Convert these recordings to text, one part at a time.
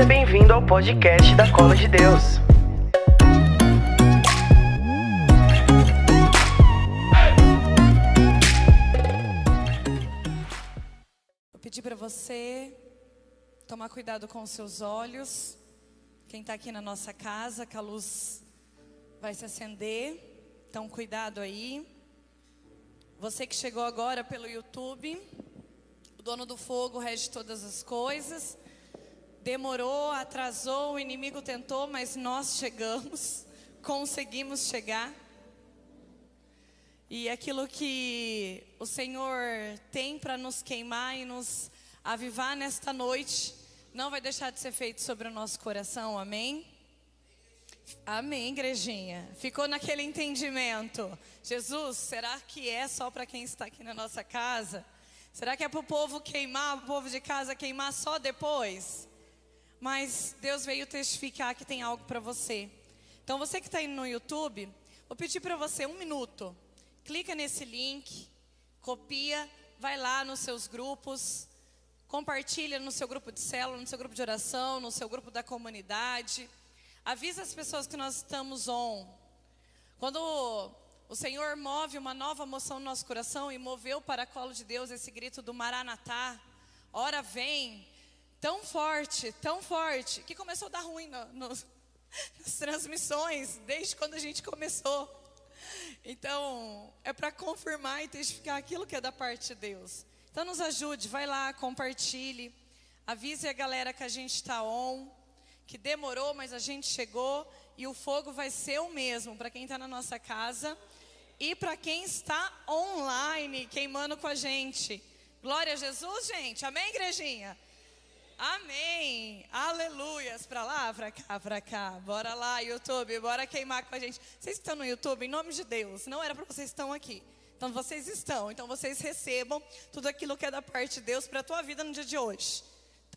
Seja bem-vindo ao podcast da Cola de Deus. Vou pedir para você tomar cuidado com os seus olhos. Quem está aqui na nossa casa, que a luz vai se acender. Então, cuidado aí. Você que chegou agora pelo YouTube, o dono do fogo rege todas as coisas. Demorou, atrasou, o inimigo tentou, mas nós chegamos, conseguimos chegar. E aquilo que o Senhor tem para nos queimar e nos avivar nesta noite, não vai deixar de ser feito sobre o nosso coração, amém? Amém, igrejinha. Ficou naquele entendimento. Jesus, será que é só para quem está aqui na nossa casa? Será que é para o povo queimar, o povo de casa queimar só depois? Mas Deus veio testificar que tem algo para você. Então, você que está indo no YouTube, vou pedir para você um minuto. Clica nesse link, copia, vai lá nos seus grupos, compartilha no seu grupo de célula, no seu grupo de oração, no seu grupo da comunidade. Avisa as pessoas que nós estamos on. Quando o Senhor move uma nova emoção no nosso coração e moveu para a colo de Deus esse grito do Maranatá, ora vem, tão forte, tão forte, que começou a dar ruim no, no, nas transmissões, desde quando a gente começou. Então, é para confirmar e testificar aquilo que é da parte de Deus. Então, nos ajude, vai lá, compartilhe, avise a galera que a gente está on, que demorou, mas a gente chegou e o fogo vai ser o mesmo para quem está na nossa casa e para quem está online queimando com a gente. Glória a Jesus, gente. Amém, igrejinha? Amém. Aleluias. Para lá, para cá, para cá. Bora lá, YouTube. Bora queimar com a gente. Vocês que estão no YouTube, em nome de Deus. Não era para vocês estão aqui. Então vocês estão. Então vocês recebam tudo aquilo que é da parte de Deus para a tua vida no dia de hoje.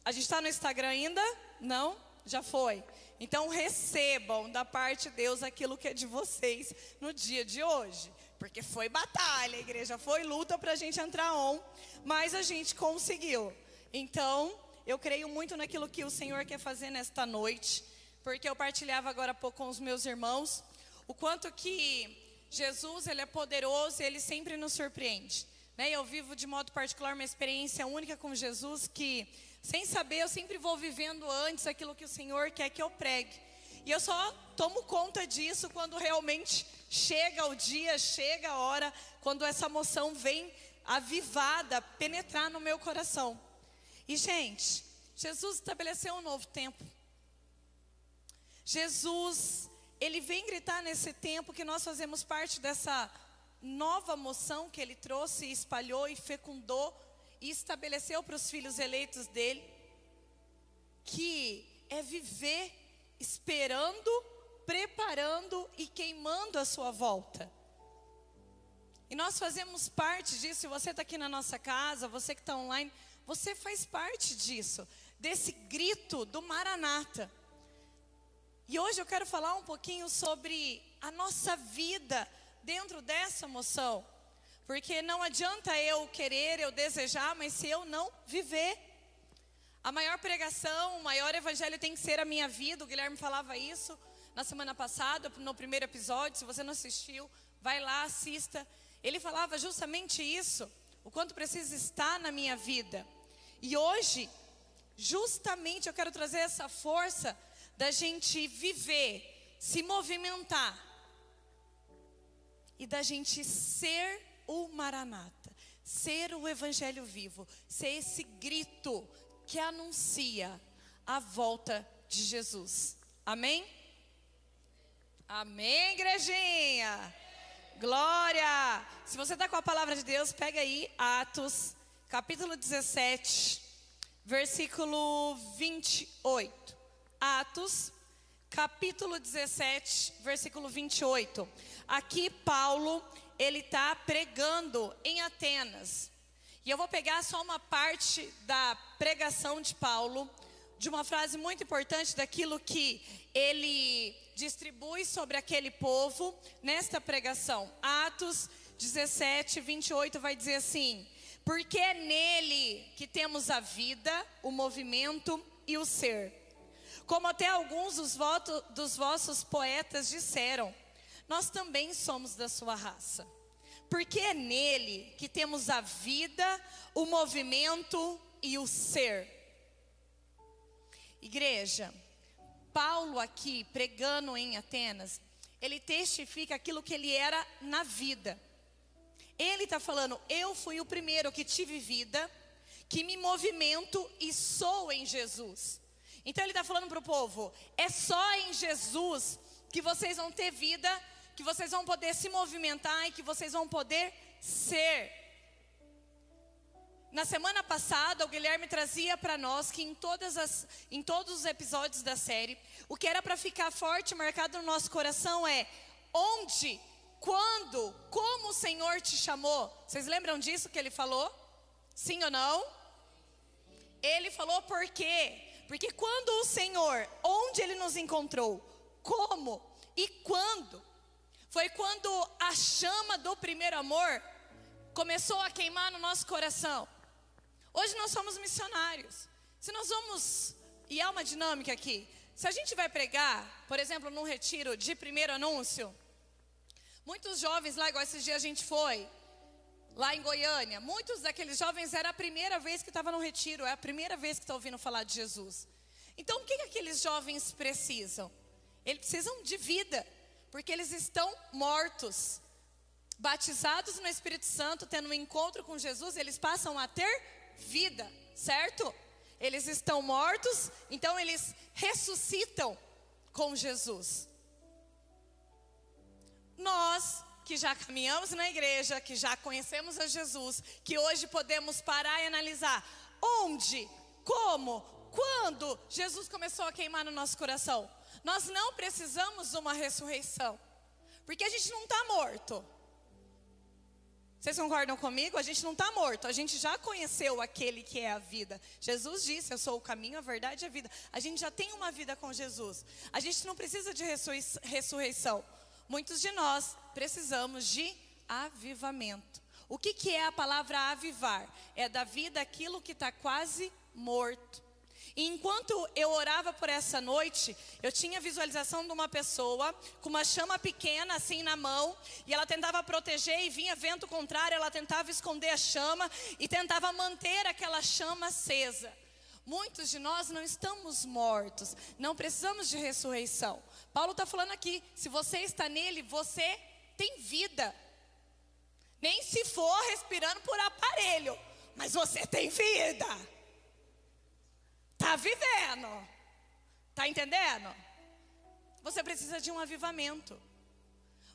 A gente está no Instagram ainda? Não? Já foi. Então recebam da parte de Deus aquilo que é de vocês no dia de hoje. Porque foi batalha, igreja foi luta para a gente entrar on, mas a gente conseguiu. Então, eu creio muito naquilo que o Senhor quer fazer nesta noite, porque eu partilhava agora há pouco com os meus irmãos o quanto que Jesus ele é poderoso e ele sempre nos surpreende. Né? Eu vivo de modo particular uma experiência única com Jesus que, sem saber, eu sempre vou vivendo antes aquilo que o Senhor quer que eu pregue. E eu só tomo conta disso quando realmente chega o dia, chega a hora, quando essa emoção vem avivada, penetrar no meu coração. E, gente, Jesus estabeleceu um novo tempo. Jesus, ele vem gritar nesse tempo que nós fazemos parte dessa nova moção que ele trouxe, espalhou e fecundou e estabeleceu para os filhos eleitos dele, que é viver esperando, preparando e queimando a sua volta. E nós fazemos parte disso, se você está aqui na nossa casa, você que está online, você faz parte disso, desse grito do Maranata. E hoje eu quero falar um pouquinho sobre a nossa vida dentro dessa emoção. Porque não adianta eu querer, eu desejar, mas se eu não viver. A maior pregação, o maior evangelho tem que ser a minha vida. O Guilherme falava isso na semana passada, no primeiro episódio. Se você não assistiu, vai lá, assista. Ele falava justamente isso o quanto precisa estar na minha vida. E hoje, justamente eu quero trazer essa força da gente viver, se movimentar e da gente ser o Maranata, ser o Evangelho vivo, ser esse grito que anuncia a volta de Jesus. Amém? Amém, igrejinha? Glória! Se você está com a palavra de Deus, pega aí Atos, capítulo 17, versículo 28. Atos, capítulo 17, versículo 28. Aqui Paulo, ele está pregando em Atenas. E eu vou pegar só uma parte da pregação de Paulo, de uma frase muito importante daquilo que ele distribui sobre aquele povo nesta pregação. Atos 17, 28 vai dizer assim: Porque é nele que temos a vida, o movimento e o ser. Como até alguns dos, dos vossos poetas disseram, nós também somos da sua raça. Porque é nele que temos a vida, o movimento e o ser. Igreja, Paulo aqui pregando em Atenas, ele testifica aquilo que ele era na vida. Ele está falando: eu fui o primeiro que tive vida, que me movimento e sou em Jesus. Então ele está falando para o povo: é só em Jesus que vocês vão ter vida, que vocês vão poder se movimentar e que vocês vão poder ser. Na semana passada, o Guilherme trazia para nós que em, todas as, em todos os episódios da série, o que era para ficar forte, marcado no nosso coração é onde, quando, como o Senhor te chamou. Vocês lembram disso que ele falou? Sim ou não? Ele falou por quê? Porque quando o Senhor, onde ele nos encontrou, como e quando, foi quando a chama do primeiro amor começou a queimar no nosso coração. Hoje nós somos missionários. Se nós vamos, e há uma dinâmica aqui, se a gente vai pregar, por exemplo, num retiro de primeiro anúncio, muitos jovens lá, igual esses dias a gente foi, lá em Goiânia, muitos daqueles jovens era a primeira vez que estava no retiro, é a primeira vez que está ouvindo falar de Jesus. Então o que, que aqueles jovens precisam? Eles precisam de vida, porque eles estão mortos. Batizados no Espírito Santo, tendo um encontro com Jesus, eles passam a ter vida, certo? Eles estão mortos, então eles ressuscitam com Jesus. Nós que já caminhamos na igreja, que já conhecemos a Jesus, que hoje podemos parar e analisar onde, como, quando Jesus começou a queimar no nosso coração. Nós não precisamos de uma ressurreição, porque a gente não está morto. Vocês concordam comigo? A gente não está morto, a gente já conheceu aquele que é a vida. Jesus disse: Eu sou o caminho, a verdade e a vida. A gente já tem uma vida com Jesus. A gente não precisa de ressurreição. Muitos de nós precisamos de avivamento. O que, que é a palavra avivar? É da vida aquilo que está quase morto. E enquanto eu orava por essa noite, eu tinha visualização de uma pessoa com uma chama pequena assim na mão, e ela tentava proteger e vinha vento contrário, ela tentava esconder a chama e tentava manter aquela chama acesa. Muitos de nós não estamos mortos, não precisamos de ressurreição. Paulo está falando aqui: se você está nele, você tem vida. Nem se for respirando por aparelho, mas você tem vida. Está vivendo. Está entendendo? Você precisa de um avivamento.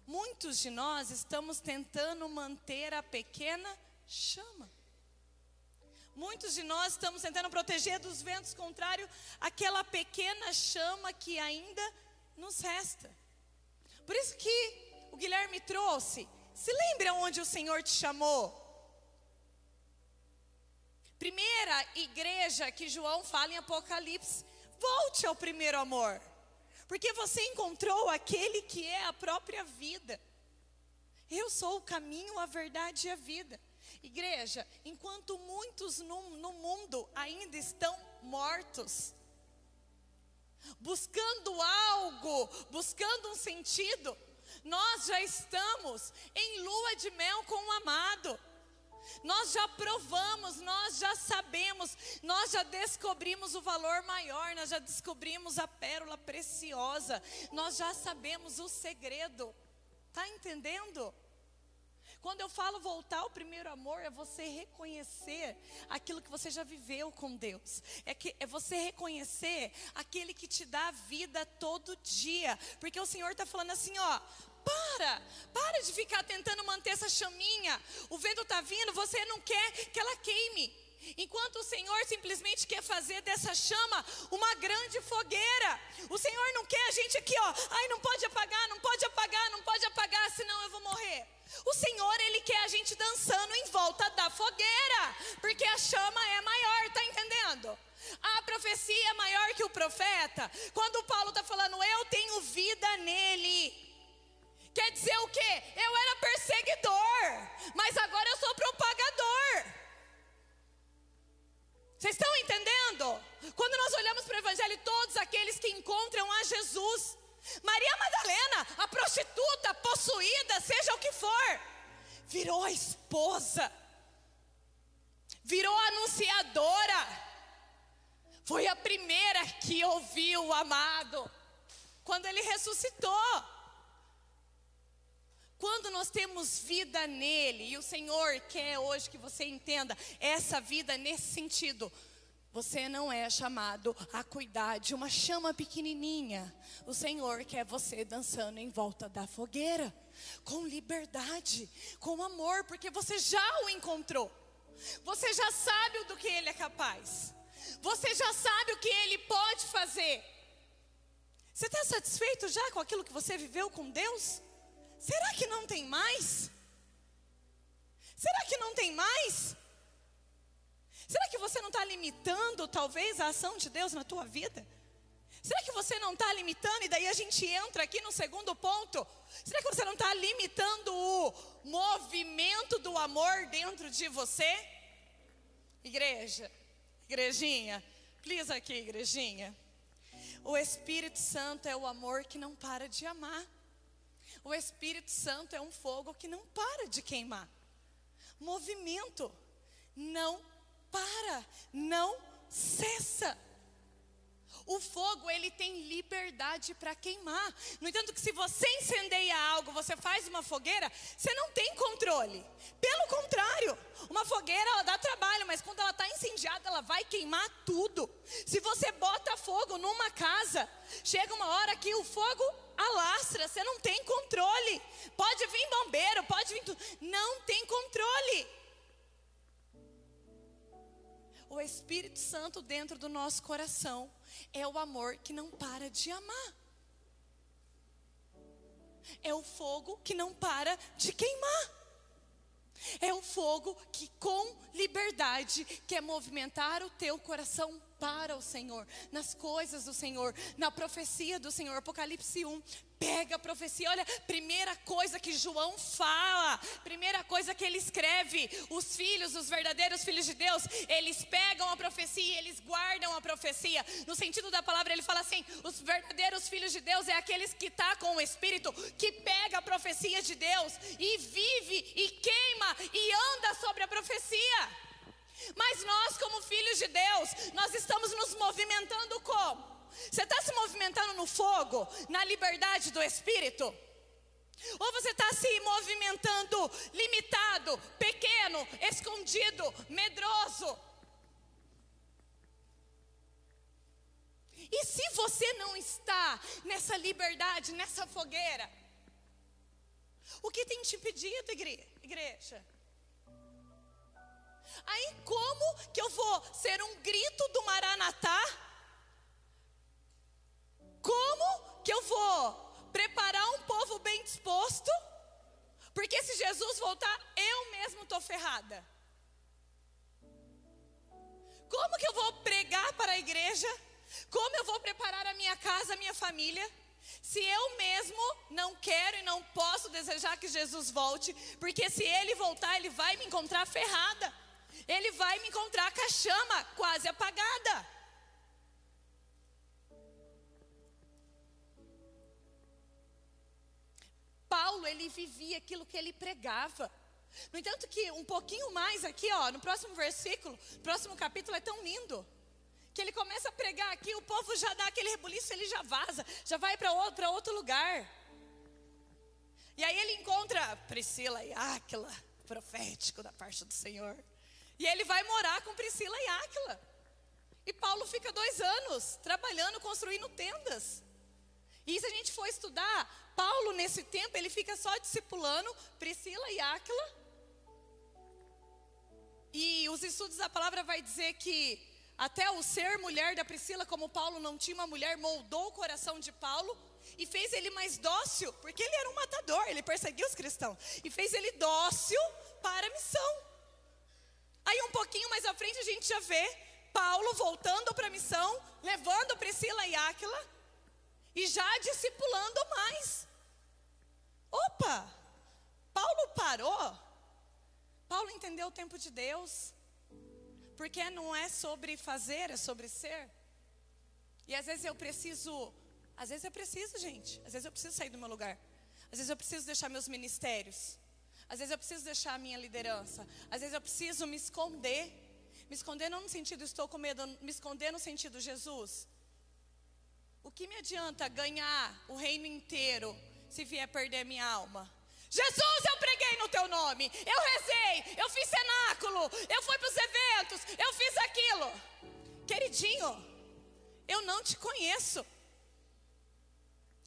Muitos de nós estamos tentando manter a pequena chama. Muitos de nós estamos tentando proteger dos ventos contrários aquela pequena chama que ainda nos resta. Por isso que o Guilherme trouxe. Se lembra onde o Senhor te chamou? Primeira igreja que João fala em Apocalipse. Volte ao primeiro amor. Porque você encontrou aquele que é a própria vida. Eu sou o caminho, a verdade e a vida. Igreja, enquanto muitos no, no mundo ainda estão mortos, buscando algo, buscando um sentido, nós já estamos em lua de mel com o amado. Nós já provamos, nós já sabemos, nós já descobrimos o valor maior, nós já descobrimos a pérola preciosa, nós já sabemos o segredo. Tá entendendo? Quando eu falo voltar ao primeiro amor, é você reconhecer aquilo que você já viveu com Deus. É, que, é você reconhecer aquele que te dá vida todo dia. Porque o Senhor está falando assim: ó, para, para de ficar tentando manter essa chaminha. O vento está vindo, você não quer que ela queime. Enquanto o Senhor simplesmente quer fazer dessa chama uma grande fogueira. O Senhor não quer a gente aqui, ó. Ai, não pode apagar, não pode apagar, não pode apagar, senão eu vou morrer. O Senhor, Ele quer a gente dançando em volta da fogueira, porque a chama é maior, tá entendendo? A profecia é maior que o profeta. Quando Paulo está falando, eu tenho vida nele. Quer dizer o quê? Eu era perseguidor, mas agora eu sou propagador. Vocês estão entendendo? Quando nós olhamos para o Evangelho, todos aqueles que encontram a Jesus, Maria Madalena, a prostituta, possuída, seja o que for, virou a esposa, virou a anunciadora, foi a primeira que ouviu o amado, quando ele ressuscitou. Quando nós temos vida nele, e o Senhor quer hoje que você entenda essa vida nesse sentido, você não é chamado a cuidar de uma chama pequenininha. O Senhor quer você dançando em volta da fogueira, com liberdade, com amor, porque você já o encontrou. Você já sabe do que ele é capaz. Você já sabe o que ele pode fazer. Você está satisfeito já com aquilo que você viveu com Deus? Será que não tem mais? Será que não tem mais? Será que você não está limitando, talvez, a ação de Deus na tua vida? Será que você não está limitando? E daí a gente entra aqui no segundo ponto. Será que você não está limitando o movimento do amor dentro de você? Igreja, igrejinha, please aqui, igrejinha. O Espírito Santo é o amor que não para de amar. O Espírito Santo é um fogo que não para de queimar. Movimento não para, não cessa. O fogo, ele tem liberdade para queimar. No entanto, que se você incendeia algo, você faz uma fogueira, você não tem controle. Pelo contrário, uma fogueira ela dá trabalho, mas quando ela está incendiada, ela vai queimar tudo. Se você bota fogo numa casa, chega uma hora que o fogo alastra, você não tem controle. Pode vir bombeiro, pode vir tudo, não tem controle. O Espírito Santo dentro do nosso coração é o amor que não para de amar. É o fogo que não para de queimar. É o fogo que com liberdade quer movimentar o teu coração para o Senhor, nas coisas do Senhor, na profecia do Senhor. Apocalipse 1, pega a profecia. Olha, primeira coisa que João fala, primeira coisa que ele escreve: os filhos, os verdadeiros filhos de Deus, eles pegam a profecia, eles guardam a profecia. No sentido da palavra, ele fala assim: os verdadeiros filhos de Deus é aqueles que tá com o Espírito, que pega a profecia de Deus e vive e queima e anda sobre a profecia. Mas nós, como filhos de Deus, nós estamos nos movimentando como? Você está se movimentando no fogo, na liberdade do Espírito? Ou você está se movimentando limitado, pequeno, escondido, medroso? E se você não está nessa liberdade, nessa fogueira? O que tem te impedido, igreja? Aí como que eu vou ser um grito do Maranatá? Como que eu vou preparar um povo bem disposto? Porque se Jesus voltar, eu mesmo estou ferrada. Como que eu vou pregar para a igreja? Como eu vou preparar a minha casa, a minha família? Se eu mesmo não quero e não posso desejar que Jesus volte, porque se ele voltar, ele vai me encontrar ferrada. Ele vai me encontrar com a chama quase apagada. Paulo, ele vivia aquilo que ele pregava. No entanto, que um pouquinho mais aqui, ó, no próximo versículo, próximo capítulo é tão lindo. Que ele começa a pregar aqui, o povo já dá aquele rebuliço, ele já vaza, já vai para outro, outro lugar. E aí ele encontra Priscila e Áquila, profético da parte do Senhor. E ele vai morar com Priscila e Áquila. E Paulo fica dois anos trabalhando, construindo tendas. E se a gente for estudar, Paulo nesse tempo ele fica só discipulando Priscila e Áquila. E os estudos da palavra vai dizer que até o ser mulher da Priscila, como Paulo não tinha uma mulher, moldou o coração de Paulo e fez ele mais dócil, porque ele era um matador, ele perseguia os cristãos, e fez ele dócil para a missão. Aí um pouquinho mais à frente a gente já vê Paulo voltando para a missão, levando Priscila e Áquila e já discipulando mais. Opa! Paulo parou. Paulo entendeu o tempo de Deus. Porque não é sobre fazer, é sobre ser. E às vezes eu preciso, às vezes eu preciso, gente. Às vezes eu preciso sair do meu lugar. Às vezes eu preciso deixar meus ministérios. Às vezes eu preciso deixar a minha liderança. Às vezes eu preciso me esconder. Me esconder não no sentido estou com medo, me esconder no sentido Jesus. O que me adianta ganhar o reino inteiro se vier perder minha alma? Jesus, eu preguei no teu nome, eu rezei, eu fiz cenáculo, eu fui para os eventos, eu fiz aquilo. Queridinho, eu não te conheço.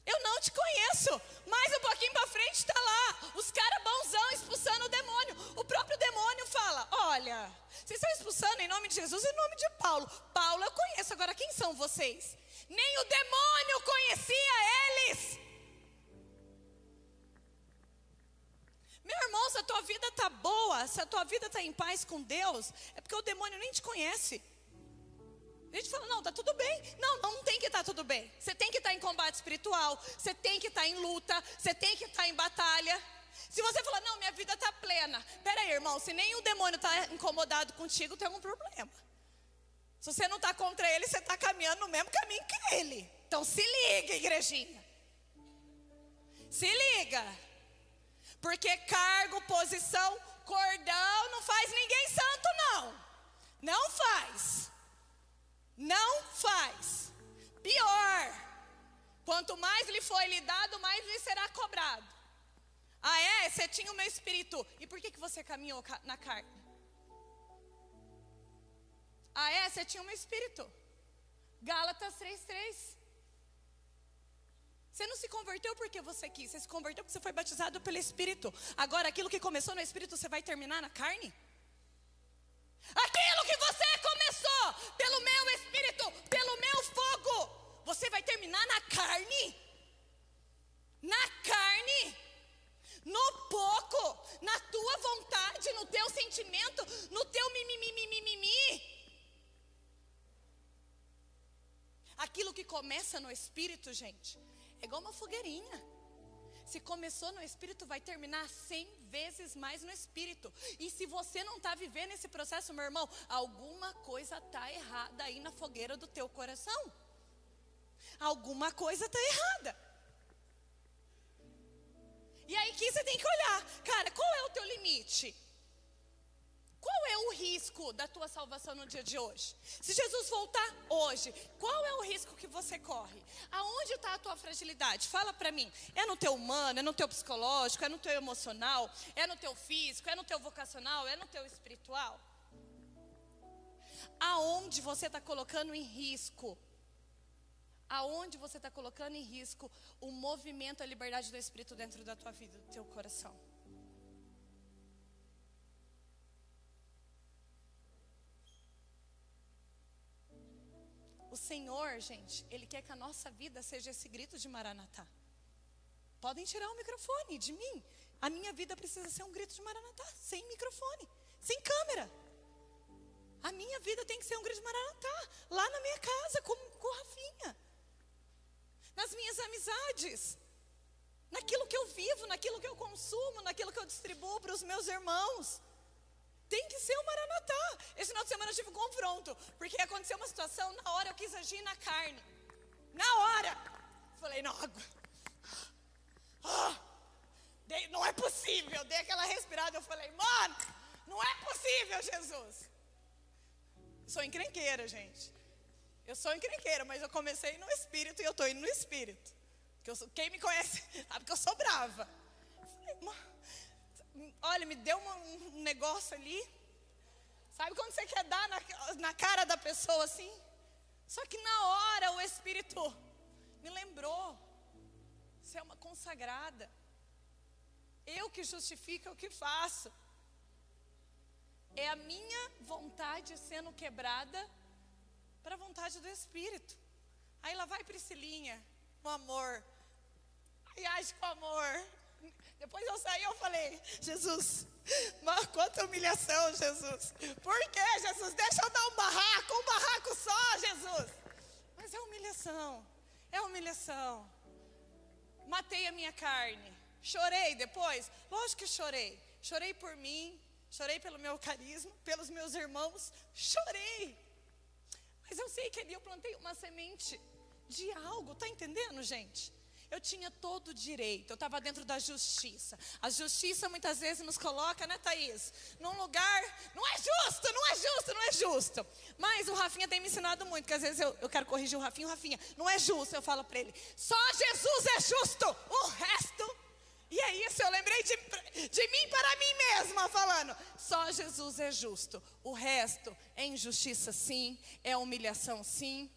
Eu não te conheço. Mais um pouquinho para frente está lá. Os caras bonzão expulsando o demônio. O próprio demônio fala: Olha, vocês estão expulsando em nome de Jesus e em nome de Paulo. Paulo eu conheço. Agora quem são vocês? Nem o demônio conhecia eles. Meu irmão, se a tua vida está boa, se a tua vida está em paz com Deus, é porque o demônio nem te conhece. A gente fala, não, tá tudo bem. Não, não tem que estar tá tudo bem. Você tem que estar tá em combate espiritual, você tem que estar tá em luta, você tem que estar tá em batalha. Se você falar, não, minha vida está plena. Pera aí, irmão, se nem o demônio está incomodado contigo, tem algum problema. Se você não está contra ele, você está caminhando no mesmo caminho que ele. Então se liga, igrejinha. Se liga. Porque cargo, posição, cordão não faz ninguém santo, não. Não faz. Não faz. Pior. Quanto mais lhe foi lhe dado, mais lhe será cobrado. Ah, é? Você tinha o meu espírito. E por que, que você caminhou na carne? Ah, é? Você tinha o meu espírito. Gálatas 3,3. Você não se converteu porque você quis, você se converteu porque você foi batizado pelo Espírito. Agora, aquilo que começou no Espírito, você vai terminar na carne? Aquilo que você começou pelo meu espírito, pelo meu fogo, você vai terminar na carne. Na carne. No pouco, na tua vontade, no teu sentimento, no teu mimimi. Aquilo que começa no espírito, gente, é igual uma fogueirinha. Se começou no espírito, vai terminar cem vezes mais no espírito. E se você não está vivendo esse processo, meu irmão, alguma coisa está errada aí na fogueira do teu coração. Alguma coisa está errada. E aí que você tem que olhar, cara, qual é o teu limite? Qual é o risco da tua salvação no dia de hoje? Se Jesus voltar hoje, qual é o risco que você corre? Aonde está a tua fragilidade? Fala para mim. É no teu humano, é no teu psicológico, é no teu emocional, é no teu físico, é no teu vocacional, é no teu espiritual? Aonde você está colocando em risco? Aonde você está colocando em risco o movimento, a liberdade do Espírito dentro da tua vida, do teu coração? O Senhor, gente, Ele quer que a nossa vida seja esse grito de Maranatá. Podem tirar o microfone de mim. A minha vida precisa ser um grito de Maranatá, sem microfone, sem câmera. A minha vida tem que ser um grito de Maranatá, lá na minha casa, com, com o Rafinha. Nas minhas amizades. Naquilo que eu vivo, naquilo que eu consumo, naquilo que eu distribuo para os meus irmãos. Tem que ser o Maranatá. Esse final de semana eu tive um confronto, porque aconteceu uma situação, na hora eu quis agir na carne. Na hora. Falei, não, ah, dei, não é possível. Dei aquela respirada, eu falei, mano, não é possível, Jesus. Sou encrenqueira, gente. Eu sou encrenqueira, mas eu comecei no espírito e eu estou indo no espírito. Eu, quem me conhece sabe que eu sou brava. falei, mano olha, me deu um negócio ali. Sabe quando você quer dar na, na cara da pessoa assim? Só que na hora o Espírito me lembrou. Você é uma consagrada. Eu que justifico o que faço. É a minha vontade sendo quebrada para a vontade do Espírito. Aí lá vai Priscilinha, o amor. Aí age com amor. Depois eu saí eu falei, Jesus, mas quanta humilhação, Jesus. Por que, Jesus? Deixa eu dar um barraco, um barraco só, Jesus. Mas é humilhação, é humilhação. Matei a minha carne. Chorei depois? Lógico que chorei. Chorei por mim, chorei pelo meu carisma, pelos meus irmãos, chorei. Mas eu sei que ali eu plantei uma semente de algo, tá entendendo, gente? Eu tinha todo o direito, eu estava dentro da justiça. A justiça muitas vezes nos coloca, né, Thaís? Num lugar, não é justo, não é justo, não é justo. Mas o Rafinha tem me ensinado muito, que às vezes eu, eu quero corrigir o Rafinha, o Rafinha, não é justo. Eu falo para ele, só Jesus é justo, o resto. E é isso, eu lembrei de, de mim para mim mesma, falando, só Jesus é justo, o resto é injustiça sim, é humilhação sim.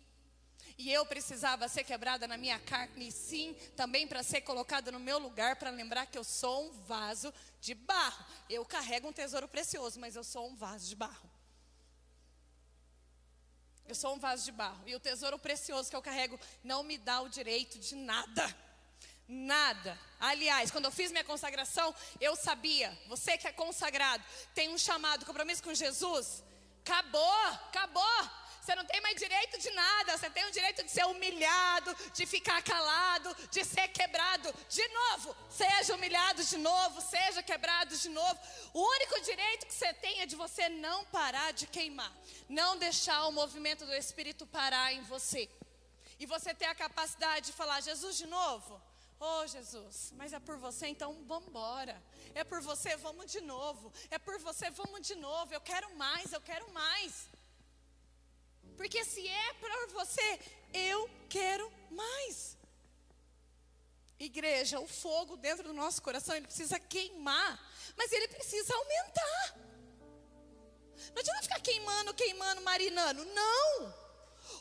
E eu precisava ser quebrada na minha carne, sim, também para ser colocada no meu lugar, para lembrar que eu sou um vaso de barro. Eu carrego um tesouro precioso, mas eu sou um vaso de barro. Eu sou um vaso de barro. E o tesouro precioso que eu carrego não me dá o direito de nada. Nada. Aliás, quando eu fiz minha consagração, eu sabia, você que é consagrado, tem um chamado, compromisso com Jesus. Acabou, acabou. Você não tem mais direito de nada. Você tem o direito de ser humilhado, de ficar calado, de ser quebrado de novo. Seja humilhado de novo, seja quebrado de novo. O único direito que você tem é de você não parar de queimar, não deixar o movimento do Espírito parar em você. E você ter a capacidade de falar: Jesus de novo. Oh Jesus, mas é por você, então vamos embora. É por você, vamos de novo. É por você, vamos de novo. Eu quero mais, eu quero mais. Porque se é para você, eu quero mais. Igreja, o fogo dentro do nosso coração, ele precisa queimar, mas ele precisa aumentar. Não adianta ficar queimando, queimando, marinando. Não!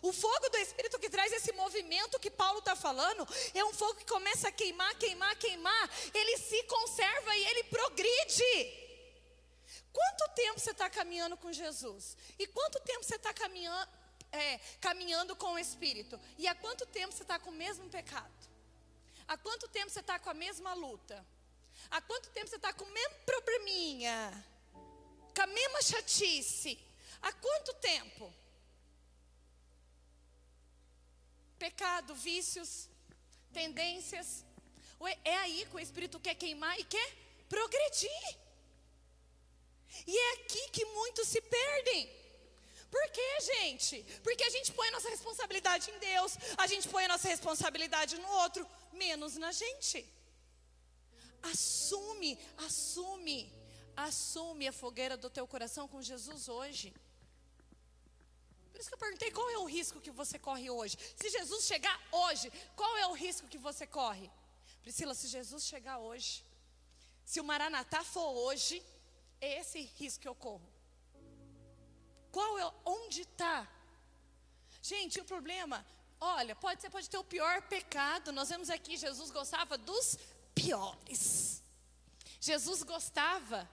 O fogo do Espírito que traz esse movimento que Paulo está falando é um fogo que começa a queimar, queimar, queimar. Ele se conserva e ele progride. Quanto tempo você está caminhando com Jesus? E quanto tempo você está caminhando, é, caminhando com o Espírito? E há quanto tempo você está com o mesmo pecado? Há quanto tempo você está com a mesma luta? Há quanto tempo você está com o mesmo probleminha? Com a mesma chatice? Há quanto tempo? Pecado, vícios, tendências. É aí que o Espírito quer queimar e quer progredir. E é aqui que muitos se perdem. Por quê, gente? Porque a gente põe a nossa responsabilidade em Deus, a gente põe a nossa responsabilidade no outro, menos na gente. Assume, assume, assume a fogueira do teu coração com Jesus hoje. Por isso que eu perguntei qual é o risco que você corre hoje. Se Jesus chegar hoje, qual é o risco que você corre? Priscila, se Jesus chegar hoje, se o Maranatá for hoje, é esse risco que eu corro. Qual é, onde está? Gente, o problema, olha, pode ser, pode ter o pior pecado. Nós vemos aqui, Jesus gostava dos piores. Jesus gostava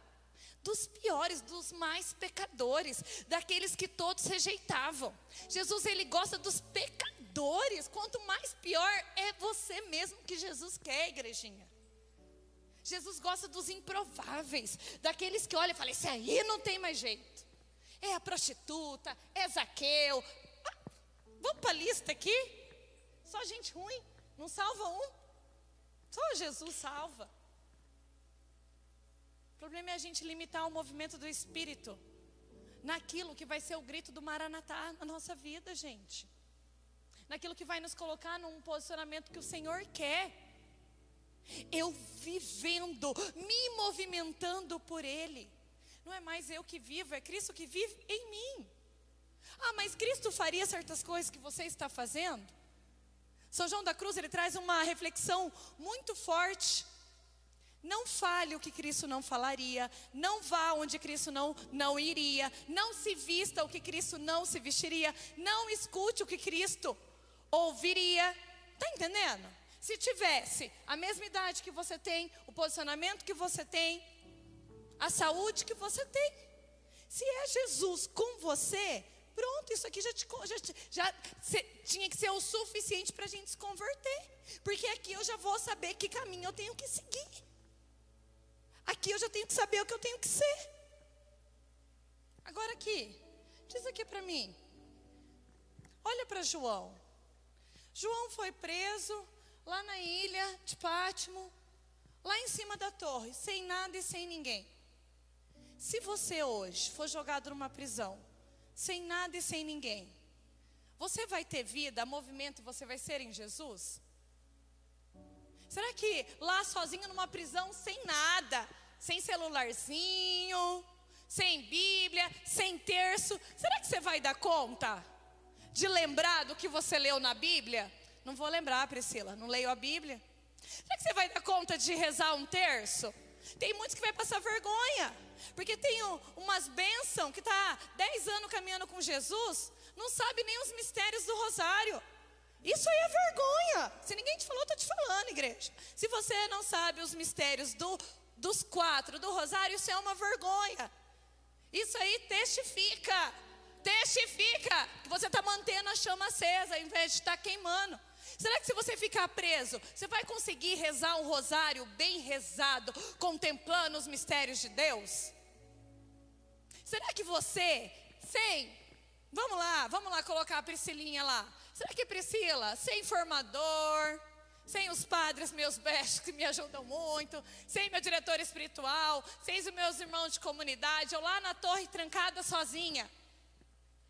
dos piores, dos mais pecadores, daqueles que todos rejeitavam. Jesus ele gosta dos pecadores. Quanto mais pior é você mesmo que Jesus quer, igrejinha. Jesus gosta dos improváveis, daqueles que olham e falam: esse aí não tem mais jeito é a prostituta, é Zaqueu. Ah, vamos para a lista aqui? Só gente ruim, não salva um. Só Jesus salva. O problema é a gente limitar o movimento do Espírito naquilo que vai ser o grito do Maranatá na nossa vida, gente. Naquilo que vai nos colocar num posicionamento que o Senhor quer. Eu vivendo, me movimentando por Ele. Não é mais eu que vivo, é Cristo que vive em mim. Ah, mas Cristo faria certas coisas que você está fazendo? São João da Cruz, ele traz uma reflexão muito forte. Não fale o que Cristo não falaria, não vá onde Cristo não, não iria, não se vista o que Cristo não se vestiria, não escute o que Cristo ouviria. Está entendendo? Se tivesse a mesma idade que você tem, o posicionamento que você tem, a saúde que você tem. Se é Jesus com você, pronto, isso aqui já, te, já, já se, tinha que ser o suficiente para a gente se converter. Porque aqui eu já vou saber que caminho eu tenho que seguir. Aqui eu já tenho que saber o que eu tenho que ser. Agora aqui, diz aqui para mim. Olha para João. João foi preso lá na ilha de Pátimo, lá em cima da torre, sem nada e sem ninguém. Se você hoje for jogado numa prisão, sem nada e sem ninguém, você vai ter vida, movimento e você vai ser em Jesus? Será que lá sozinho numa prisão, sem nada, sem celularzinho, sem Bíblia, sem terço, será que você vai dar conta de lembrar do que você leu na Bíblia? Não vou lembrar, Priscila, não leio a Bíblia. Será que você vai dar conta de rezar um terço? Tem muitos que vai passar vergonha, porque tem umas bênçãos que está 10 anos caminhando com Jesus, não sabe nem os mistérios do rosário. Isso aí é vergonha. Se ninguém te falou, eu estou te falando, igreja. Se você não sabe os mistérios do, dos quatro do rosário, isso é uma vergonha. Isso aí testifica. Testifica que você está mantendo a chama acesa, em vez de estar tá queimando. Será que se você ficar preso, você vai conseguir rezar um rosário bem rezado, contemplando os mistérios de Deus? Será que você, sem, vamos lá, vamos lá colocar a Priscilinha lá. Será que Priscila, sem formador, sem os padres meus bestos que me ajudam muito, sem meu diretor espiritual, sem os meus irmãos de comunidade, eu lá na torre trancada sozinha.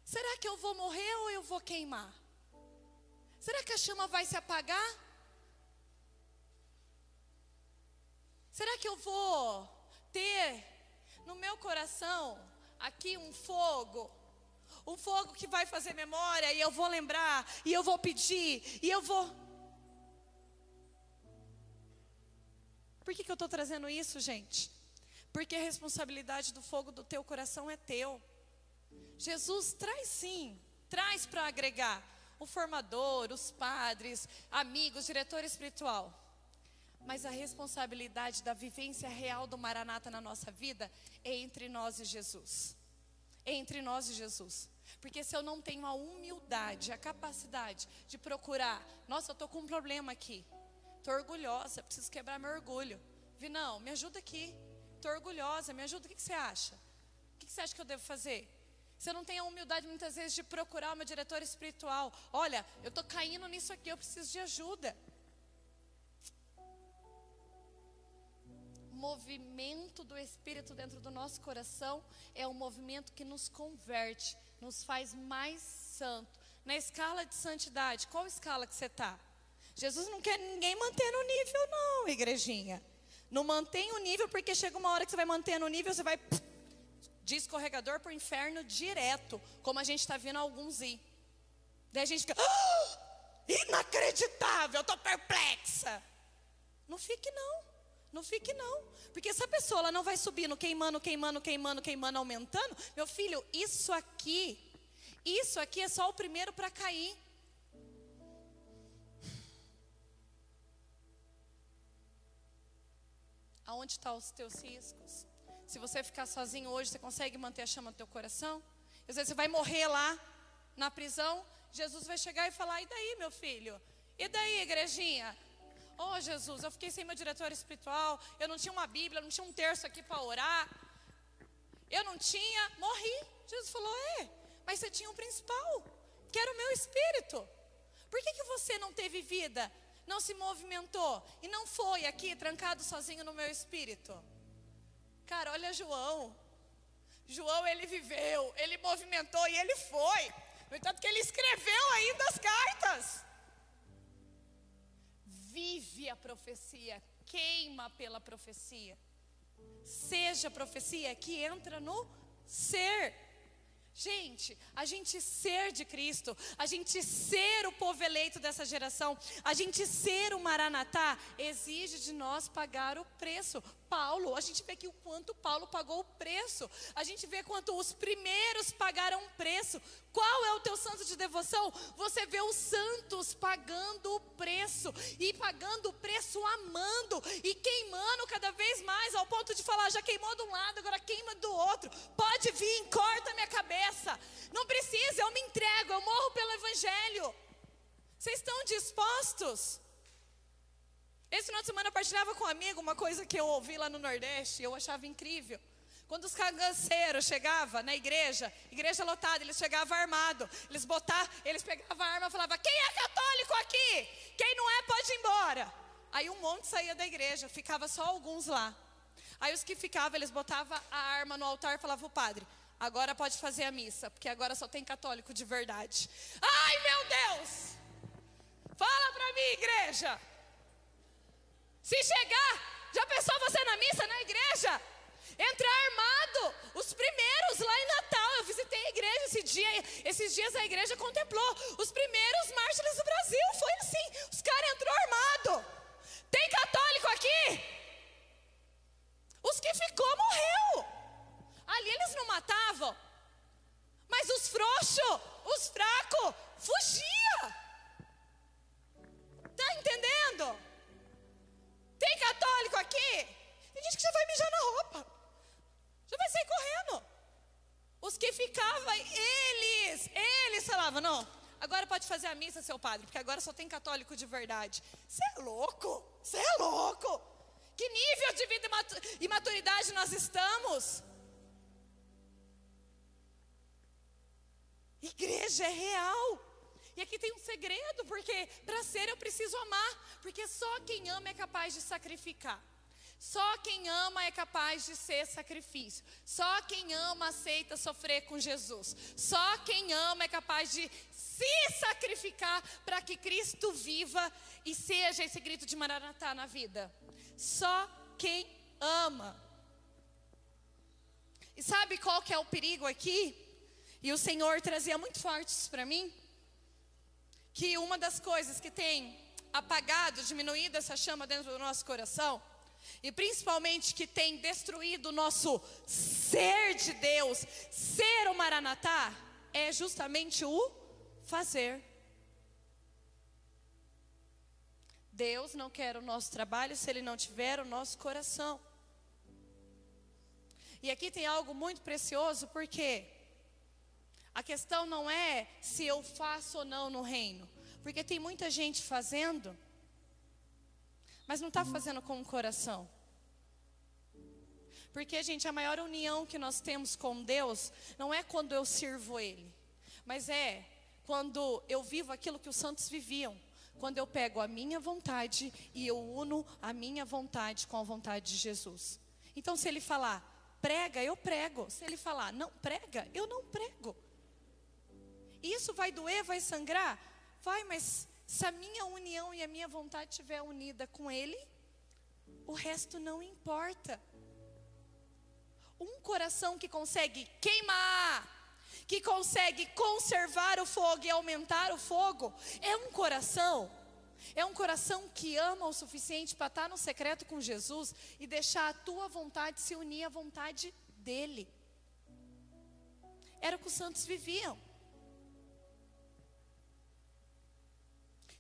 Será que eu vou morrer ou eu vou queimar? Será que a chama vai se apagar? Será que eu vou ter no meu coração aqui um fogo um fogo que vai fazer memória, e eu vou lembrar, e eu vou pedir, e eu vou. Por que, que eu estou trazendo isso, gente? Porque a responsabilidade do fogo do teu coração é teu. Jesus traz sim, traz para agregar o formador, os padres, amigos, diretor espiritual. Mas a responsabilidade da vivência real do Maranata na nossa vida é entre nós e Jesus. É entre nós e Jesus. Porque se eu não tenho a humildade, a capacidade de procurar, nossa, eu estou com um problema aqui. Estou orgulhosa, preciso quebrar meu orgulho. Vinão, me ajuda aqui. Estou orgulhosa, me ajuda. O que, que você acha? O que, que você acha que eu devo fazer? Você não tem a humildade muitas vezes de procurar uma diretora espiritual. Olha, eu estou caindo nisso aqui, eu preciso de ajuda. movimento do Espírito dentro do nosso coração é um movimento que nos converte, nos faz mais santo. Na escala de santidade, qual escala que você está? Jesus não quer ninguém manter no nível, não, igrejinha. Não mantém o nível, porque chega uma hora que você vai manter no nível, você vai de escorregador para o inferno direto, como a gente está vendo alguns ir. Daí a gente fica, ah, inacreditável, estou perplexa. Não fique, não. Não fique não, porque essa pessoa ela não vai subindo, queimando, queimando, queimando, queimando, aumentando. Meu filho, isso aqui, isso aqui é só o primeiro para cair. Aonde estão os teus riscos? Se você ficar sozinho hoje, você consegue manter a chama do teu coração? Às vezes você vai morrer lá na prisão, Jesus vai chegar e falar: "E daí, meu filho? E daí, igrejinha? Oh, Jesus, eu fiquei sem meu diretor espiritual, eu não tinha uma Bíblia, não tinha um terço aqui para orar. Eu não tinha, morri. Jesus falou: É, mas você tinha um principal, que era o meu espírito. Por que, que você não teve vida, não se movimentou e não foi aqui trancado sozinho no meu espírito? Cara, olha João. João, ele viveu, ele movimentou e ele foi. No entanto, que ele escreveu ainda as cartas vive a profecia, queima pela profecia. Seja a profecia que entra no ser. Gente, a gente ser de Cristo, a gente ser o povo eleito dessa geração, a gente ser o Maranatá, exige de nós pagar o preço. Paulo, a gente vê aqui o quanto Paulo pagou o preço, a gente vê quanto os primeiros pagaram o preço. Qual é o teu santo de devoção? Você vê os santos pagando o preço, e pagando o preço amando, e queimando cada vez mais, ao ponto de falar: já queimou de um lado, agora queima do outro. Pode vir, corta minha cabeça. Não precisa, eu me entrego, eu morro pelo Evangelho. Vocês estão dispostos? Esse final de semana eu partilhava com um amigo uma coisa que eu ouvi lá no Nordeste, e eu achava incrível. Quando os caganceiros chegavam na igreja, igreja lotada, eles chegavam armados. Eles botavam, eles pegavam a arma e falavam: Quem é católico aqui? Quem não é, pode ir embora. Aí um monte saía da igreja, ficava só alguns lá. Aí os que ficavam, eles botavam a arma no altar e falavam padre, agora pode fazer a missa, porque agora só tem católico de verdade. Ai meu Deus! Fala para mim, igreja! Se chegar, já pensou você na missa, na igreja? Entrar armado, os primeiros lá em Natal, eu visitei a igreja esse dia, esses dias a igreja contemplou os primeiros mártires do Brasil, foi assim, os caras entrou armado. Tem católico aqui? Os que ficou morreu. Ali eles não matavam, mas os frouxos, os fracos, fugia. Tá entendendo? Tem católico aqui? Tem gente que já vai mijar na roupa. Já vai sair correndo. Os que ficavam, eles, eles falavam, não, agora pode fazer a missa, seu padre, porque agora só tem católico de verdade. Você é louco? Você é louco? Que nível de vida e maturidade nós estamos? Igreja é real. E aqui tem um segredo, porque para ser eu preciso amar, porque só quem ama é capaz de sacrificar. Só quem ama é capaz de ser sacrifício. Só quem ama aceita sofrer com Jesus. Só quem ama é capaz de se sacrificar para que Cristo viva e seja esse grito de Maranatá na vida. Só quem ama. E sabe qual que é o perigo aqui? E o Senhor trazia muito fortes para mim que uma das coisas que tem apagado, diminuído essa chama dentro do nosso coração e principalmente que tem destruído o nosso ser de Deus, ser o Maranatá, é justamente o fazer. Deus não quer o nosso trabalho se Ele não tiver o nosso coração. E aqui tem algo muito precioso, porque a questão não é se eu faço ou não no reino, porque tem muita gente fazendo mas não está fazendo com o coração. Porque, gente, a maior união que nós temos com Deus não é quando eu sirvo Ele, mas é quando eu vivo aquilo que os santos viviam. Quando eu pego a minha vontade e eu uno a minha vontade com a vontade de Jesus. Então, se Ele falar, prega, eu prego. Se Ele falar, não prega, eu não prego. Isso vai doer, vai sangrar? Vai, mas se a minha união e a minha vontade estiver unida com Ele, o resto não importa. Um coração que consegue queimar, que consegue conservar o fogo e aumentar o fogo, é um coração. É um coração que ama o suficiente para estar no secreto com Jesus e deixar a tua vontade se unir à vontade dele. Era o que os santos viviam.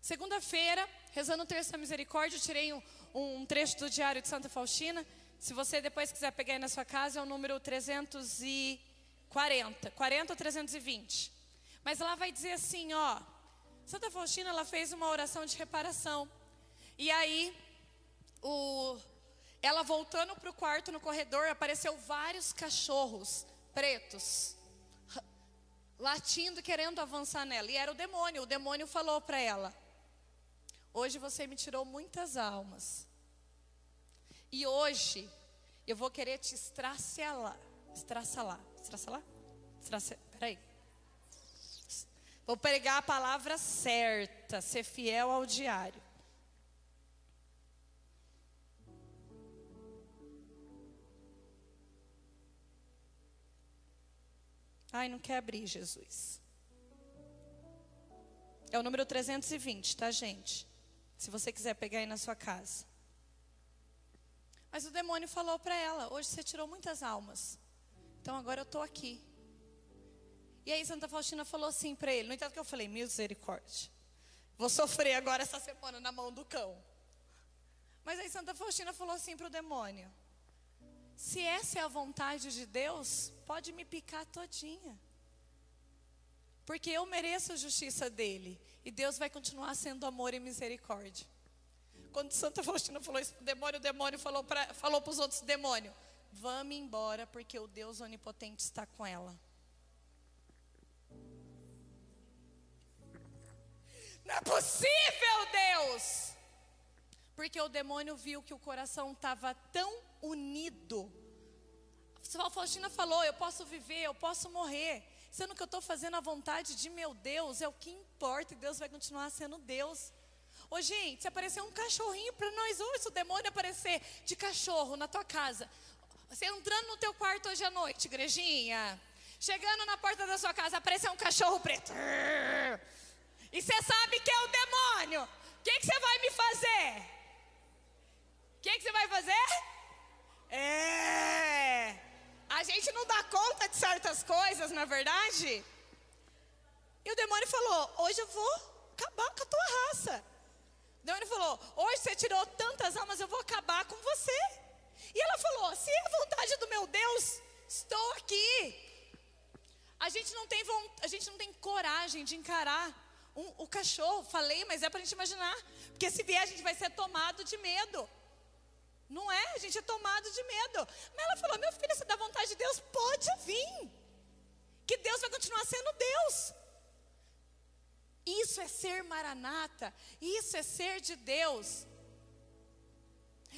Segunda-feira, rezando o terço da misericórdia, eu tirei um, um, trecho do Diário de Santa Faustina. Se você depois quiser pegar aí na sua casa, é o número 340, 40 ou 320. Mas lá vai dizer assim, ó, Santa Faustina ela fez uma oração de reparação. E aí, o, ela voltando para o quarto no corredor, apareceu vários cachorros pretos latindo, querendo avançar nela. E era o demônio. O demônio falou para ela: Hoje você me tirou muitas almas. E hoje eu vou querer te estraçalar. Estraçalar. Estraçalar? Estraçalar. Peraí. Vou pregar a palavra certa, ser fiel ao diário. Ai, não quer abrir, Jesus. É o número 320, tá, gente? Se você quiser pegar aí na sua casa. Mas o demônio falou para ela: Hoje você tirou muitas almas. Então agora eu estou aqui. E aí Santa Faustina falou assim para ele: No entanto, que eu falei: Misericórdia. Vou sofrer agora essa semana na mão do cão. Mas aí Santa Faustina falou assim para o demônio: Se essa é a vontade de Deus, pode me picar todinha. Porque eu mereço a justiça dele. E Deus vai continuar sendo amor e misericórdia. Quando Santa Faustina falou isso para o demônio, o demônio falou para falou os outros demônios: Vamos embora, porque o Deus onipotente está com ela. Não é possível, Deus! Por Porque o demônio viu que o coração estava tão unido. A Faustina falou: Eu posso viver, eu posso morrer. Sendo que eu estou fazendo a vontade de meu Deus, é o que importa, e Deus vai continuar sendo Deus. Ô, gente, se aparecer um cachorrinho para nós hoje, se o demônio aparecer de cachorro na tua casa, você entrando no teu quarto hoje à noite, igrejinha, chegando na porta da sua casa, aparecer um cachorro preto, e você sabe que é o demônio, o que, você vai me fazer? O que, que você vai fazer? É. A gente não dá conta de certas coisas, na é verdade? E o demônio falou: Hoje eu vou acabar com a tua raça. O demônio falou: Hoje você tirou tantas almas, eu vou acabar com você. E ela falou: Se é a vontade do meu Deus, estou aqui. A gente não tem, a gente não tem coragem de encarar um, o cachorro. Falei, mas é para a gente imaginar. Porque se vier, a gente vai ser tomado de medo. Não é? A gente é tomado de medo. Mas ela falou: meu filho, se dá vontade de Deus, pode vir. Que Deus vai continuar sendo Deus. Isso é ser maranata. Isso é ser de Deus.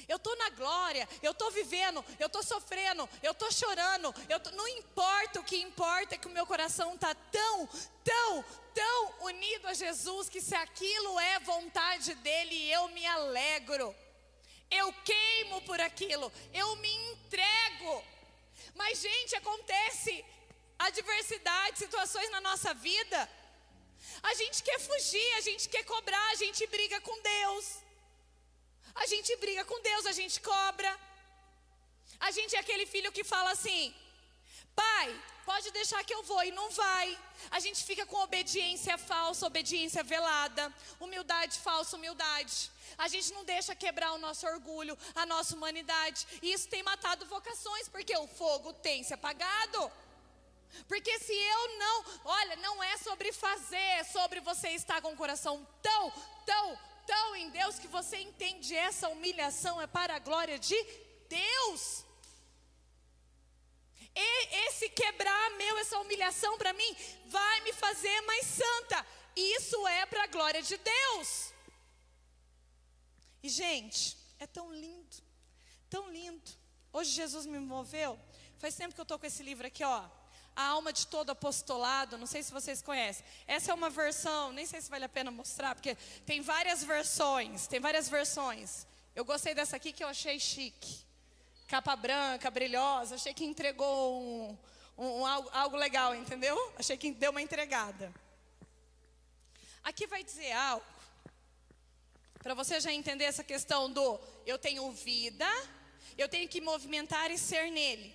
Eu estou na glória, eu estou vivendo, eu estou sofrendo, eu estou chorando, eu tô, não importa, o que importa é que o meu coração está tão, tão, tão unido a Jesus que se aquilo é vontade dele, eu me alegro eu queimo por aquilo, eu me entrego. Mas, gente, acontece adversidade, situações na nossa vida. A gente quer fugir, a gente quer cobrar, a gente briga com Deus. A gente briga com Deus, a gente cobra. A gente é aquele filho que fala assim: pai, pode deixar que eu vou, e não vai. A gente fica com obediência falsa, obediência velada, humildade falsa, humildade. A gente não deixa quebrar o nosso orgulho, a nossa humanidade. E isso tem matado vocações, porque o fogo tem se apagado. Porque se eu não, olha, não é sobre fazer, é sobre você estar com o coração tão, tão, tão em Deus que você entende essa humilhação é para a glória de Deus. E esse quebrar meu, essa humilhação para mim, vai me fazer mais santa. Isso é para a glória de Deus. E, gente, é tão lindo, tão lindo. Hoje Jesus me moveu. Faz tempo que eu estou com esse livro aqui, ó. A alma de todo apostolado. Não sei se vocês conhecem. Essa é uma versão, nem sei se vale a pena mostrar, porque tem várias versões. Tem várias versões. Eu gostei dessa aqui que eu achei chique. Capa branca, brilhosa. Achei que entregou um, um, um algo, algo legal, entendeu? Achei que deu uma entregada. Aqui vai dizer algo para você já entender essa questão do eu tenho vida, eu tenho que movimentar e ser nele.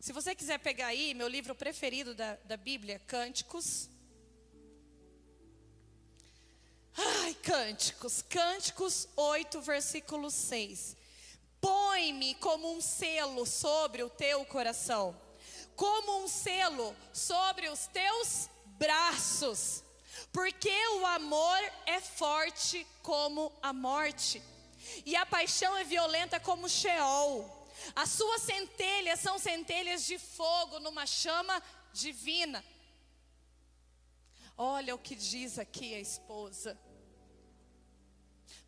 Se você quiser pegar aí meu livro preferido da, da Bíblia, Cânticos. Ai, Cânticos, Cânticos 8, versículo 6. Põe-me como um selo sobre o teu coração, como um selo sobre os teus braços porque o amor é forte como a morte, e a paixão é violenta como Sheol. As suas centelhas são centelhas de fogo numa chama divina. Olha o que diz aqui a esposa.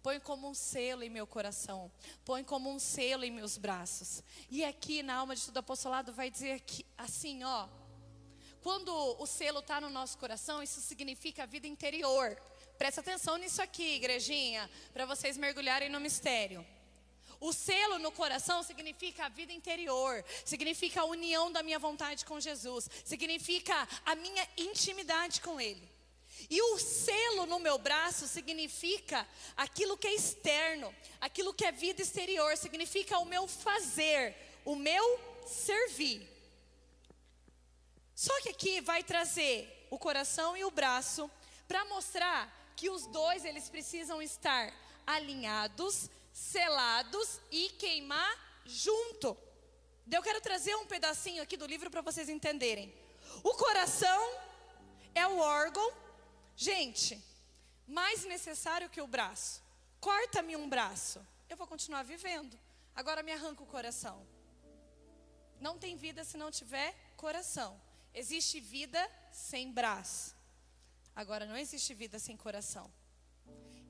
Põe como um selo em meu coração, põe como um selo em meus braços. E aqui na alma de todo apostolado vai dizer que assim, ó, quando o selo está no nosso coração, isso significa a vida interior. Presta atenção nisso aqui, igrejinha, para vocês mergulharem no mistério. O selo no coração significa a vida interior, significa a união da minha vontade com Jesus, significa a minha intimidade com Ele. E o selo no meu braço significa aquilo que é externo, aquilo que é vida exterior, significa o meu fazer, o meu servir. Só que aqui vai trazer o coração e o braço para mostrar que os dois eles precisam estar alinhados, selados e queimar junto. Eu quero trazer um pedacinho aqui do livro para vocês entenderem. O coração é o órgão, gente, mais necessário que o braço. Corta-me um braço, eu vou continuar vivendo. Agora me arranca o coração. Não tem vida se não tiver coração. Existe vida sem braço. Agora não existe vida sem coração.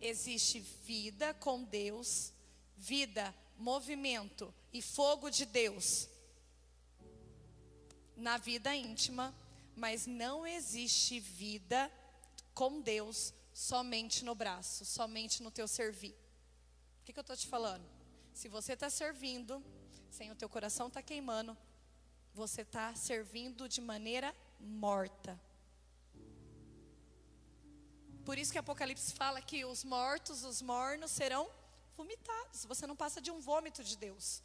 existe vida com Deus, vida, movimento e fogo de Deus na vida íntima, mas não existe vida com Deus somente no braço, somente no teu servir. O que, que eu estou te falando? Se você está servindo, sem o teu coração está queimando, você está servindo de maneira morta. Por isso que Apocalipse fala que os mortos, os mornos serão vomitados. Você não passa de um vômito de Deus.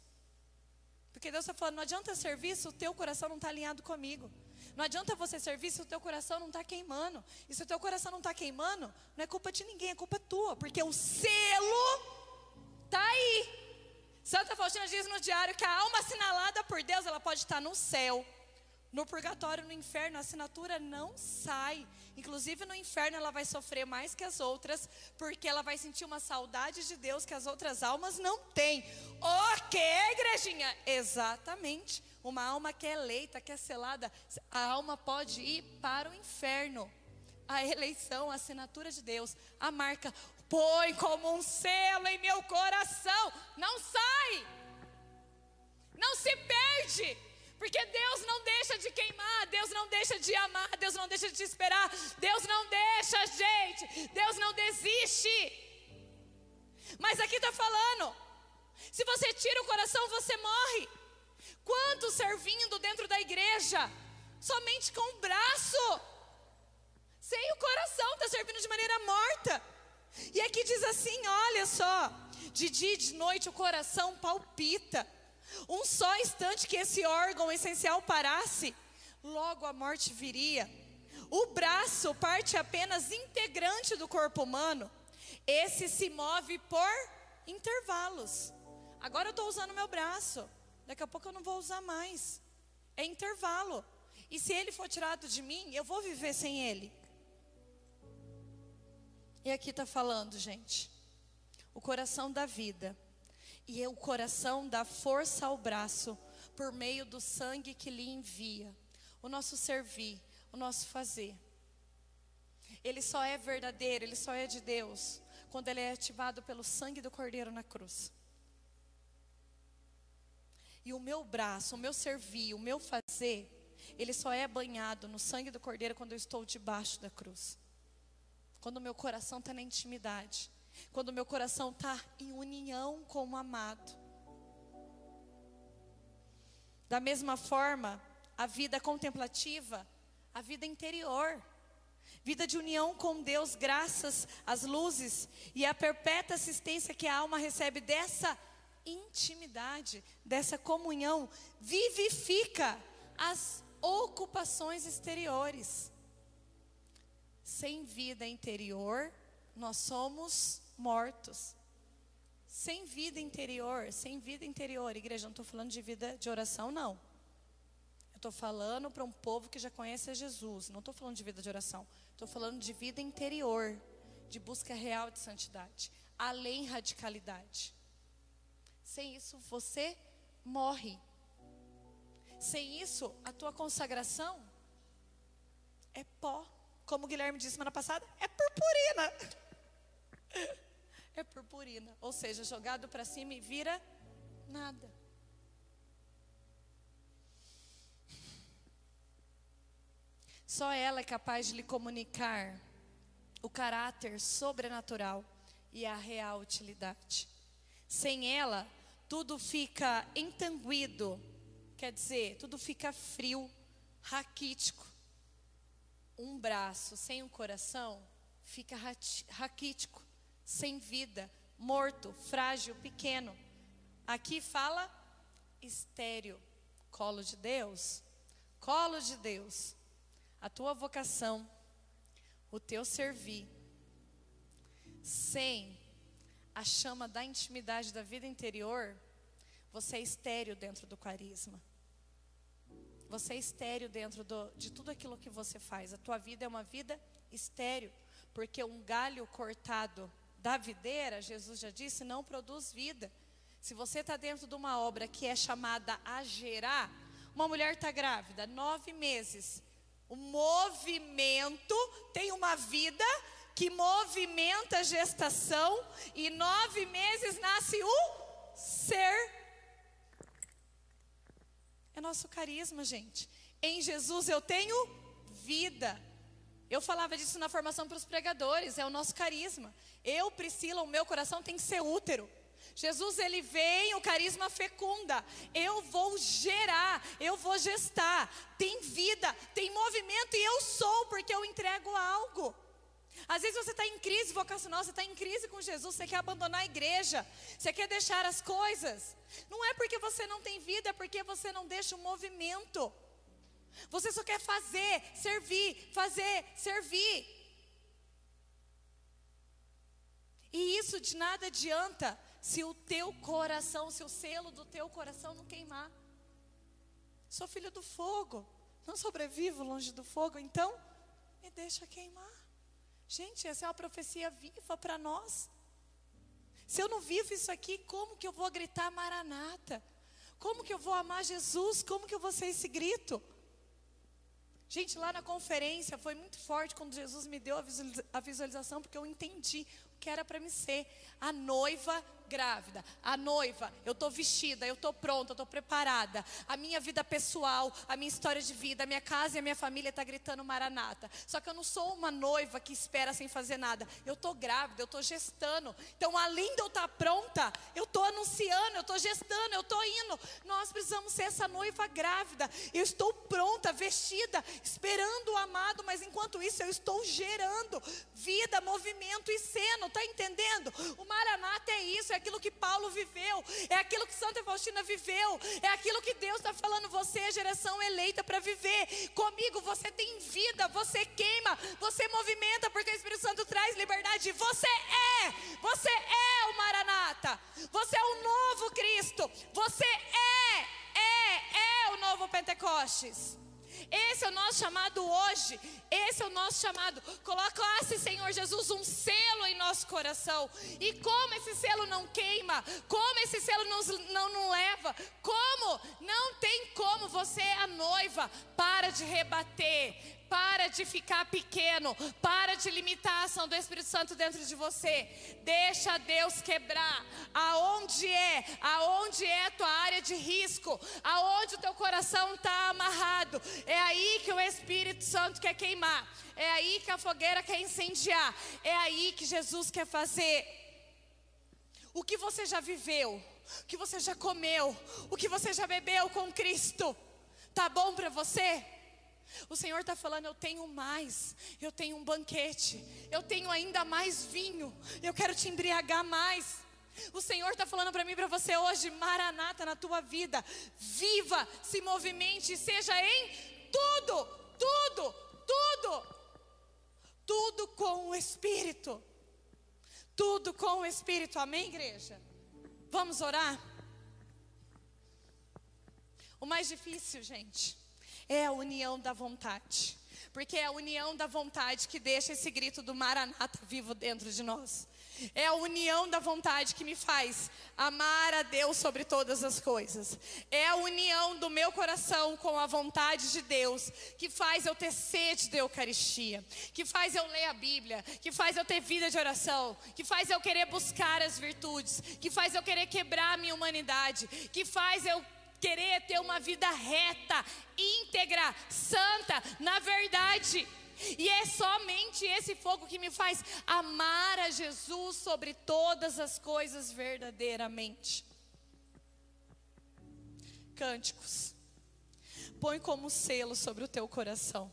Porque Deus está falando, não adianta servir se o teu coração não está alinhado comigo. Não adianta você servir se o teu coração não está queimando. E se o teu coração não está queimando, não é culpa de ninguém, é culpa tua. Porque o selo está aí. Santa Faustina diz no diário que a alma assinalada por Deus, ela pode estar no céu. No purgatório, no inferno, a assinatura não sai. Inclusive no inferno ela vai sofrer mais que as outras, porque ela vai sentir uma saudade de Deus que as outras almas não têm. O que, igrejinha? Exatamente. Uma alma que é eleita, que é selada, a alma pode ir para o inferno. A eleição, a assinatura de Deus, a marca, põe como um selo em meu coração. Não sai. Não se perde. Porque Deus não deixa de queimar, Deus não deixa de amar, Deus não deixa de esperar, Deus não deixa, gente, Deus não desiste. Mas aqui está falando: se você tira o coração, você morre. Quantos servindo dentro da igreja, somente com o braço, sem o coração, está servindo de maneira morta. E aqui diz assim: olha só, de dia e de noite o coração palpita. Um só instante que esse órgão essencial parasse, logo a morte viria. O braço, parte apenas integrante do corpo humano, esse se move por intervalos. Agora eu estou usando meu braço, daqui a pouco eu não vou usar mais. É intervalo. E se ele for tirado de mim, eu vou viver sem ele. E aqui está falando, gente, o coração da vida e o coração dá força ao braço por meio do sangue que lhe envia. O nosso servir, o nosso fazer. Ele só é verdadeiro, ele só é de Deus quando ele é ativado pelo sangue do Cordeiro na cruz. E o meu braço, o meu servir, o meu fazer, ele só é banhado no sangue do Cordeiro quando eu estou debaixo da cruz. Quando o meu coração está na intimidade. Quando meu coração está em união com o amado. Da mesma forma, a vida contemplativa, a vida interior, vida de união com Deus, graças às luzes e à perpétua assistência que a alma recebe dessa intimidade, dessa comunhão, vivifica as ocupações exteriores. Sem vida interior, nós somos mortos. Sem vida interior, sem vida interior, igreja, não estou falando de vida de oração, não. Eu estou falando para um povo que já conhece a Jesus. Não estou falando de vida de oração. Estou falando de vida interior, de busca real de santidade, além radicalidade. Sem isso, você morre. Sem isso, a tua consagração é pó. Como o Guilherme disse semana passada, é purpurina é purpurina, ou seja, jogado para cima e vira nada. Só ela é capaz de lhe comunicar o caráter sobrenatural e a real utilidade. Sem ela, tudo fica entanguido, quer dizer, tudo fica frio, raquítico. Um braço sem um coração fica raquítico sem vida, morto, frágil, pequeno. Aqui fala estéreo, colo de Deus, colo de Deus. A tua vocação, o teu servir, sem a chama da intimidade da vida interior, você é estéreo dentro do carisma. Você é estéreo dentro do, de tudo aquilo que você faz. A tua vida é uma vida estéreo, porque um galho cortado da videira, Jesus já disse, não produz vida. Se você está dentro de uma obra que é chamada a gerar, uma mulher está grávida, nove meses. O movimento tem uma vida que movimenta a gestação, e nove meses nasce o ser. É nosso carisma, gente. Em Jesus eu tenho vida. Eu falava disso na formação para os pregadores, é o nosso carisma. Eu, Priscila, o meu coração tem que ser útero. Jesus ele vem, o carisma fecunda. Eu vou gerar, eu vou gestar. Tem vida, tem movimento e eu sou porque eu entrego algo. Às vezes você está em crise vocacional, você está em crise com Jesus, você quer abandonar a igreja, você quer deixar as coisas. Não é porque você não tem vida, é porque você não deixa o movimento. Você só quer fazer, servir, fazer, servir. E isso de nada adianta se o teu coração, se o selo do teu coração não queimar. Sou filho do fogo, não sobrevivo longe do fogo, então me deixa queimar. Gente, essa é uma profecia viva para nós. Se eu não vivo isso aqui, como que eu vou gritar Maranata? Como que eu vou amar Jesus? Como que eu vou ser esse grito? Gente, lá na conferência foi muito forte quando Jesus me deu a visualização, porque eu entendi o que era para me ser a noiva grávida, a noiva, eu estou vestida, eu estou pronta, eu estou preparada. A minha vida pessoal, a minha história de vida, a minha casa e a minha família está gritando maranata. Só que eu não sou uma noiva que espera sem fazer nada. Eu estou grávida, eu estou gestando. Então, além de eu estar tá pronta, eu estou anunciando, eu estou gestando, eu estou indo. Nós precisamos ser essa noiva grávida. Eu estou pronta, vestida, esperando o amado, mas enquanto isso eu estou gerando vida, movimento e seno. Tá entendendo? O maranata é isso, é aquilo que Paulo viveu, é aquilo que Santa Faustina viveu, é aquilo que Deus está falando. Você é geração eleita para viver. Comigo você tem vida, você queima, você movimenta, porque o Espírito Santo traz liberdade. Você é, você é o Maranata, você é o novo Cristo, você é, é, é o novo Pentecostes. Esse é o nosso chamado hoje. Esse é o nosso chamado. Colocasse, Senhor Jesus, um selo em nosso coração. E como esse selo não queima, como esse selo não, não, não leva, como não tem como você é a noiva. Para de rebater, para de ficar pequeno, para de limitar a ação do Espírito Santo dentro de você. Deixa Deus quebrar. Aonde é? Aonde é a tua área de risco? Aonde o teu coração está amarrado? É aí que o Espírito Santo quer queimar. É aí que a fogueira quer incendiar. É aí que Jesus quer fazer. O que você já viveu? O que você já comeu? O que você já bebeu com Cristo? Tá bom para você? O Senhor está falando: eu tenho mais, eu tenho um banquete, eu tenho ainda mais vinho, eu quero te embriagar mais. O Senhor está falando para mim, para você hoje, Maranata na tua vida, viva, se movimente, seja em tudo, tudo, tudo, tudo com o Espírito, tudo com o Espírito, amém, igreja? Vamos orar? O mais difícil, gente, é a união da vontade. Porque é a união da vontade que deixa esse grito do Maranata vivo dentro de nós. É a união da vontade que me faz amar a Deus sobre todas as coisas. É a união do meu coração com a vontade de Deus que faz eu ter sede da Eucaristia, que faz eu ler a Bíblia, que faz eu ter vida de oração, que faz eu querer buscar as virtudes, que faz eu querer quebrar a minha humanidade, que faz eu querer ter uma vida reta, íntegra, santa, na verdade. E é somente esse fogo que me faz amar a Jesus sobre todas as coisas verdadeiramente. Cânticos. Põe como selo sobre o teu coração.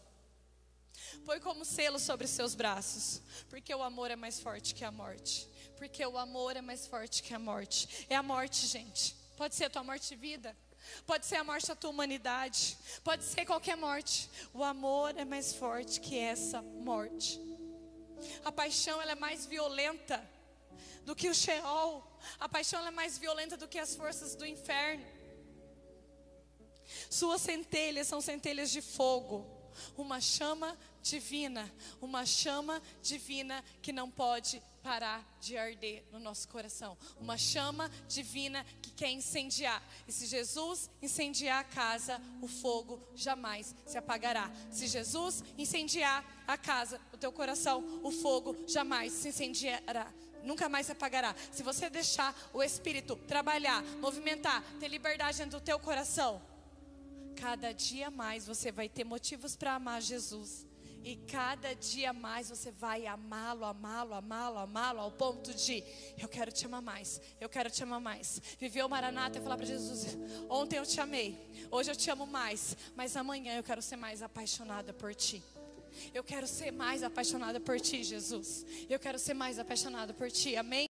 Põe como selo sobre os seus braços. Porque o amor é mais forte que a morte. Porque o amor é mais forte que a morte. É a morte, gente. Pode ser a tua morte de vida. Pode ser a morte da tua humanidade, pode ser qualquer morte. O amor é mais forte que essa morte. A paixão ela é mais violenta do que o Sheol. A paixão é mais violenta do que as forças do inferno. Suas centelhas são centelhas de fogo. uma chama divina, uma chama divina que não pode parar de arder no nosso coração. Uma chama divina que quer incendiar. E se Jesus incendiar a casa, o fogo jamais se apagará. Se Jesus incendiar a casa, o teu coração, o fogo jamais se incendiará nunca mais se apagará. Se você deixar o Espírito trabalhar, movimentar, ter liberdade dentro do teu coração, cada dia mais você vai ter motivos para amar Jesus. E cada dia mais você vai amá-lo, amá-lo, amá-lo, amá-lo, ao ponto de eu quero te amar mais, eu quero te amar mais. Viver o Maranata e falar para Jesus: ontem eu te amei, hoje eu te amo mais, mas amanhã eu quero ser mais apaixonada por ti. Eu quero ser mais apaixonada por ti, Jesus. Eu quero ser mais apaixonada por ti. Amém?